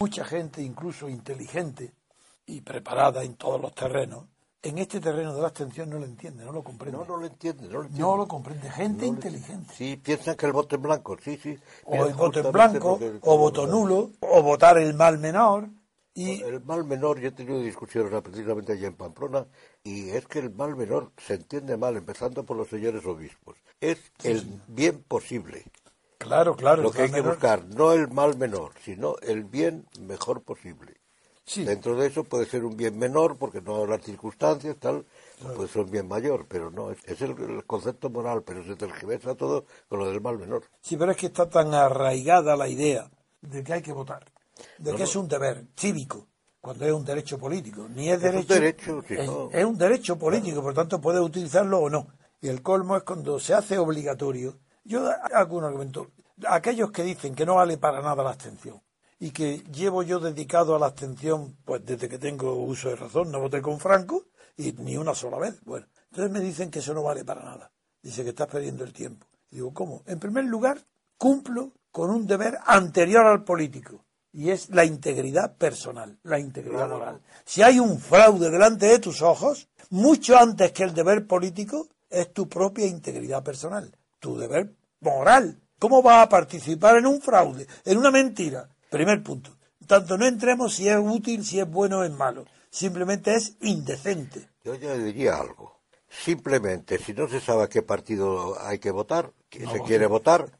Mucha gente, incluso inteligente y preparada en todos los terrenos, en este terreno de la abstención no lo entiende, no lo comprende. No, no lo entiende, no lo entiende. No lo comprende. Gente inteligente. Sí, piensan que el voto en blanco, sí, sí. O el voto en blanco, o voto nulo, o votar el mal menor. Y El mal menor, yo he tenido discusiones precisamente allá en Pamplona, y es que el mal menor se entiende mal, empezando por los señores obispos. Es el bien posible. Claro, claro. Lo que hay que menor- buscar, no el mal menor, sino el bien mejor posible. Sí, Dentro de eso puede ser un bien menor, porque no las circunstancias, tal, puede ser un bien mayor, pero no, es, es el, el concepto moral, pero se tergiversa todo con lo del mal menor. sí, pero es que está tan arraigada la idea de que hay que votar, de que es un deber cívico, cuando es un derecho político. Ni es, Es un derecho. derecho, es, no. es un derecho político, por tanto puedes utilizarlo o no. Y el colmo es cuando se hace obligatorio. Yo hago un argumento. Aquellos que dicen que no vale para nada la abstención y que llevo yo dedicado a la abstención pues desde que tengo uso de razón, no voté con Franco y ni una sola vez. Bueno, entonces me dicen que eso no vale para nada. Dice que estás perdiendo el tiempo. Y digo, ¿cómo? En primer lugar, cumplo con un deber anterior al político y es la integridad personal, la integridad moral. Si hay un fraude delante de tus ojos, mucho antes que el deber político, es tu propia integridad personal, tu deber moral. ¿Cómo vas a participar en un fraude, en una mentira? Primer punto. Tanto no entremos si es útil, si es bueno o es malo. Simplemente es indecente. Yo ya diría algo. Simplemente, si no se sabe a qué partido hay que votar, que se quiere votar,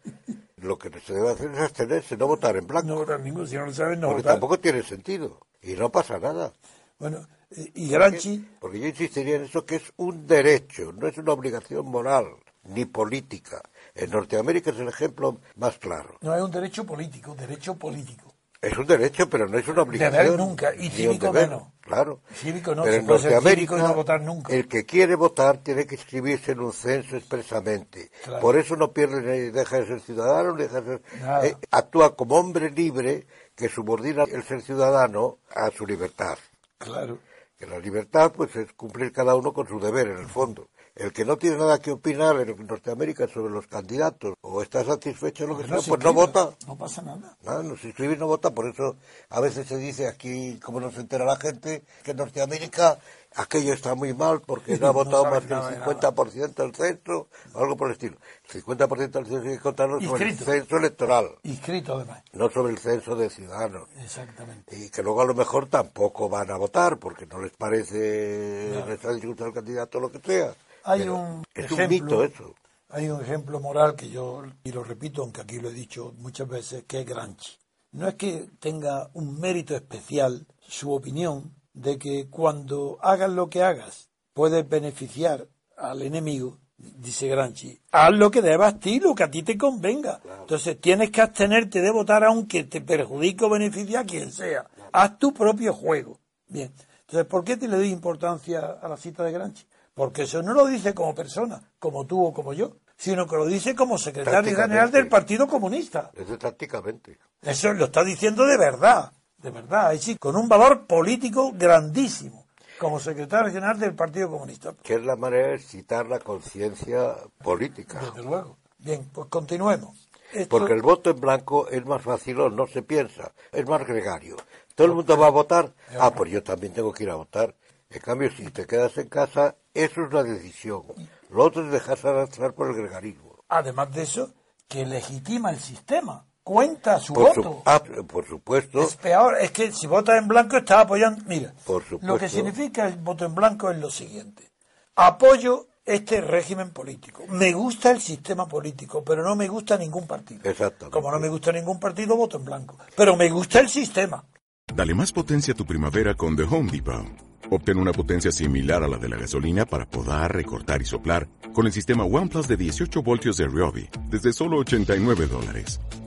lo que se debe hacer es abstenerse, no votar en blanco. No votar ninguno, si no lo sabes, no porque votar. tampoco tiene sentido. Y no pasa nada. Bueno, eh, y Granchi, Porque yo insistiría en eso que es un derecho, no es una obligación moral ni política. En Norteamérica es el ejemplo más claro. no es un derecho político, derecho político. Es un derecho, pero no es una obligación. Deber nunca, y cívico menos. Claro. Cívico no, pero en Norteamérica, no votar nunca. el que quiere votar tiene que inscribirse en un censo expresamente. Claro. Por eso no pierde, ni deja de ser ciudadano, ni deja de ser... Eh, actúa como hombre libre que subordina el ser ciudadano a su libertad. Claro. Que la libertad, pues, es cumplir cada uno con su deber, en el fondo. El que no tiene nada que opinar en Norteamérica sobre los candidatos o está satisfecho en lo que sea, No pues no vota. No pasa nada. Nada, no se inscribe y no vota, por eso a veces se dice aquí, como no se entera la gente, que en Norteamérica aquello está muy mal porque no ha votado más que el 50% del centro, o algo por el estilo. El 50% del centro hay que contarlo sobre el censo electoral, Inscrito además. no sobre el censo de ciudadanos. Exactamente. Y que luego a lo mejor tampoco van a votar porque no les parece, no. les ha disgustado el candidato o lo que sea. Hay Pero un es ejemplo, un mito eso. Hay un ejemplo moral que yo, y lo repito, aunque aquí lo he dicho muchas veces, que es Granchi. No es que tenga un mérito especial su opinión de que cuando hagas lo que hagas puedes beneficiar al enemigo, dice Granchi, haz lo que debas ti, lo que a ti te convenga. Entonces tienes que abstenerte de votar aunque te perjudique o beneficie a quien sea. Haz tu propio juego. Bien. Entonces, ¿por qué te le doy importancia a la cita de Granchi? Porque eso no lo dice como persona, como tú o como yo, sino que lo dice como secretario general del Partido Comunista. Eso tácticamente. Eso lo está diciendo de verdad, de verdad, es decir, con un valor político grandísimo, como secretario general del Partido Comunista. Que es la manera de citar la conciencia política. Desde luego. Bien, pues continuemos. Esto- Porque el voto en blanco es más fácil, no se piensa, es más gregario. Todo el mundo va a votar, ah, pues yo también tengo que ir a votar. En cambio, si te quedas en casa, eso es una decisión. Lo otro es dejarse arrastrar por el gregarismo. Además de eso, que legitima el sistema, cuenta su Por, su- voto. ah, por supuesto, Es peor, es que si votas en blanco estás apoyando. Mira, Por lo que significa el voto en blanco es lo siguiente: apoyo este régimen político. Me gusta el sistema político, pero no me gusta ningún partido. Exactamente. Como no me gusta ningún partido, voto en blanco. Pero me gusta el sistema. Dale más potencia a tu primavera con The Home Depot. Obtén una potencia similar a la de la gasolina para podar, recortar y soplar con el sistema OnePlus de 18 voltios de Ryobi desde solo 89 dólares.